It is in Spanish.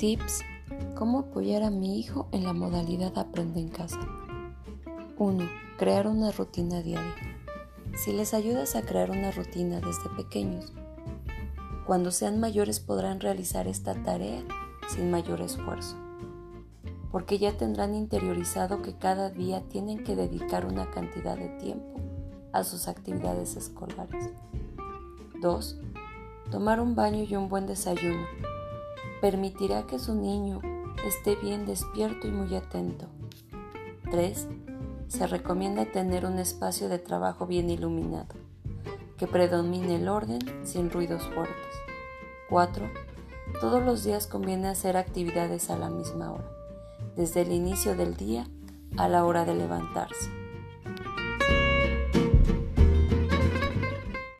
Tips. ¿Cómo apoyar a mi hijo en la modalidad Aprende en casa? 1. Crear una rutina diaria. Si les ayudas a crear una rutina desde pequeños, cuando sean mayores podrán realizar esta tarea sin mayor esfuerzo, porque ya tendrán interiorizado que cada día tienen que dedicar una cantidad de tiempo a sus actividades escolares. 2. Tomar un baño y un buen desayuno permitirá que su niño esté bien despierto y muy atento. 3. Se recomienda tener un espacio de trabajo bien iluminado, que predomine el orden sin ruidos fuertes. 4. Todos los días conviene hacer actividades a la misma hora, desde el inicio del día a la hora de levantarse.